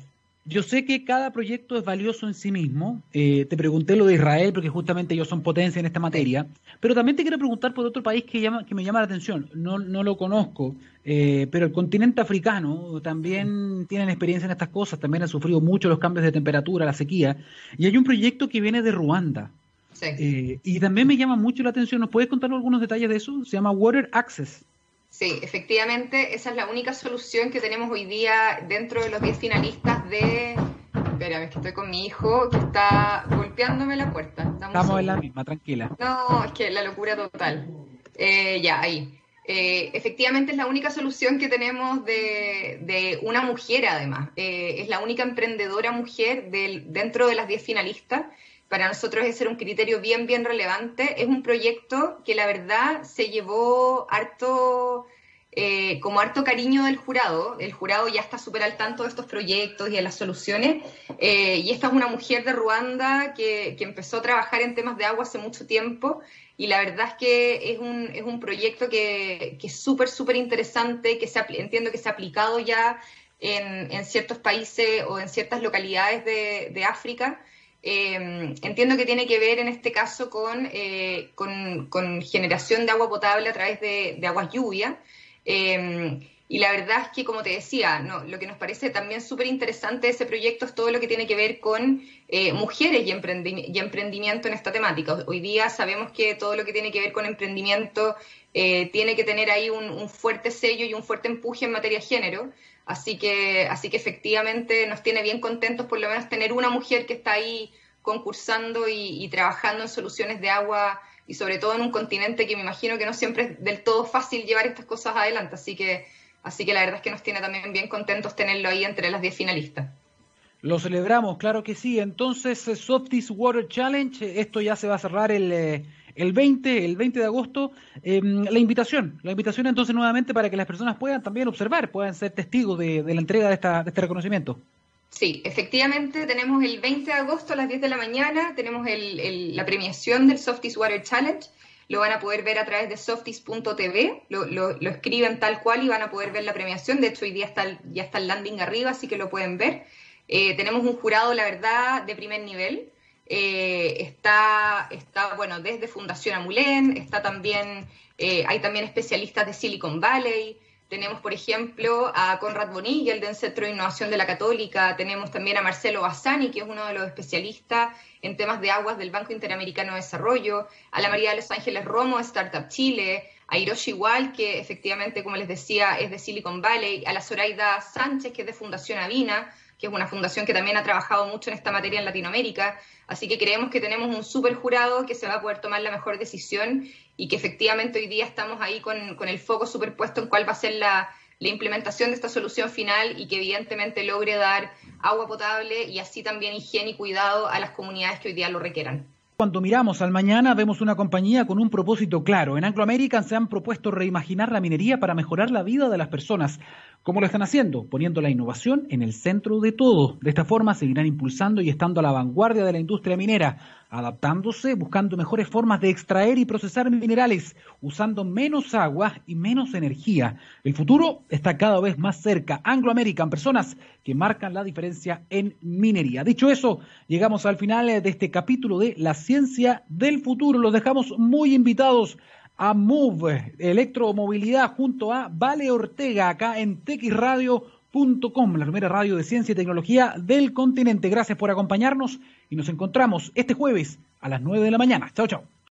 Yo sé que cada proyecto es valioso en sí mismo. Eh, te pregunté lo de Israel porque justamente ellos son potencia en esta materia. Pero también te quiero preguntar por otro país que, llama, que me llama la atención. No, no lo conozco, eh, pero el continente africano también tienen experiencia en estas cosas. También han sufrido mucho los cambios de temperatura, la sequía. Y hay un proyecto que viene de Ruanda. Sí. Eh, y también me llama mucho la atención. ¿Nos puedes contar algunos detalles de eso? Se llama Water Access. Sí, efectivamente, esa es la única solución que tenemos hoy día dentro de los 10 finalistas de... Espera, es que estoy con mi hijo que está golpeándome la puerta. Estamos en la misma, tranquila. No, es que la locura total. Eh, ya, ahí. Eh, efectivamente es la única solución que tenemos de, una mujer, además. Eh, es la única emprendedora mujer del, dentro de las 10 finalistas para nosotros es ser un criterio bien, bien relevante. Es un proyecto que la verdad se llevó harto, eh, como harto cariño del jurado. El jurado ya está súper al tanto de estos proyectos y de las soluciones. Eh, y esta es una mujer de Ruanda que, empezó a trabajar en temas de agua hace mucho tiempo. Y la verdad es que es un, es un proyecto que, que es súper, súper interesante, que se, entiendo que se ha aplicado ya en, en, ciertos países o en ciertas localidades de, de África. Em, entiendo que tiene que ver en este caso eh, con, con, generación de agua potable a través de, aguas lluvia. Em, y la verdad es que, como te decía, no, lo que nos parece también súper interesante de ese proyecto es todo lo que tiene que ver con eh, mujeres y, y, emprendimiento en esta temática. Hoy día sabemos que todo lo que tiene que ver con emprendimiento eh, tiene que tener ahí un, fuerte sello y un fuerte empuje en materia de género. Así que, así que efectivamente nos tiene bien contentos por lo menos tener una mujer que está ahí concursando y, trabajando en soluciones de agua y sobre todo en un continente que me imagino que no siempre es del todo fácil llevar estas cosas adelante. Así que, así que la verdad es que nos tiene también bien contentos tenerlo ahí entre las 10 finalistas. Lo celebramos, claro que sí. Entonces, eh, Softies Water Challenge, esto ya se va a cerrar el, eh, el 20, el 20 de agosto, em, la invitación, la invitación entonces nuevamente para que las personas puedan también observar, puedan ser testigos de, la entrega de, esta, de este reconocimiento. Sí, efectivamente tenemos el 20 de agosto a las 10 de la mañana, tenemos la premiación del Softies Water Challenge, lo van a poder ver a través de softies.tv, lo, lo, escriben tal cual y van a poder ver la premiación, de hecho hoy día está ya está el landing arriba, así que lo pueden ver. Eh, tenemos un jurado, la verdad, de primer nivel. Eh, está, está, bueno, desde Fundación Amulén, está también, eh, hay también especialistas de Silicon Valley, tenemos, por ejemplo, a Conrad Bonilla, el del Centro de Innovación de la Católica, tenemos también a Marcelo Bassani, que es uno de los especialistas en temas de aguas del Banco Interamericano de Desarrollo, a la María de Los Ángeles Romo, Startup Chile, a Hiroshi Igual, que efectivamente, como les decía, es de Silicon Valley, a la Zoraida Sánchez, que es de Fundación Avina, que es una fundación que también ha trabajado mucho en esta materia en Latinoamérica. Así que creemos que tenemos un super jurado que se va a poder tomar la mejor decisión y que efectivamente hoy día estamos ahí con, con el foco superpuesto en cuál va a ser la, la implementación de esta solución final y que evidentemente logre dar agua potable y así también higiene y cuidado a las comunidades que hoy día lo requieran. Cuando miramos al mañana vemos una compañía con un propósito claro. En Anglo American se han propuesto reimaginar la minería para mejorar la vida de las personas. ¿Cómo lo están haciendo? Poniendo la innovación en el centro de todo. De esta forma seguirán impulsando y estando a la vanguardia de la industria minera, adaptándose, buscando mejores formas de extraer y procesar minerales, usando menos agua y menos energía. El futuro está cada vez más cerca. Anglo American, personas que marcan la diferencia en minería. Dicho eso, llegamos al final de este capítulo de La ciencia del futuro. Los dejamos muy invitados a Move Electromovilidad junto a Vale Ortega acá en texradio.com, la primera radio de ciencia y tecnología del continente. Gracias por acompañarnos y nos encontramos este jueves a las 9 de la mañana. Chao, chao.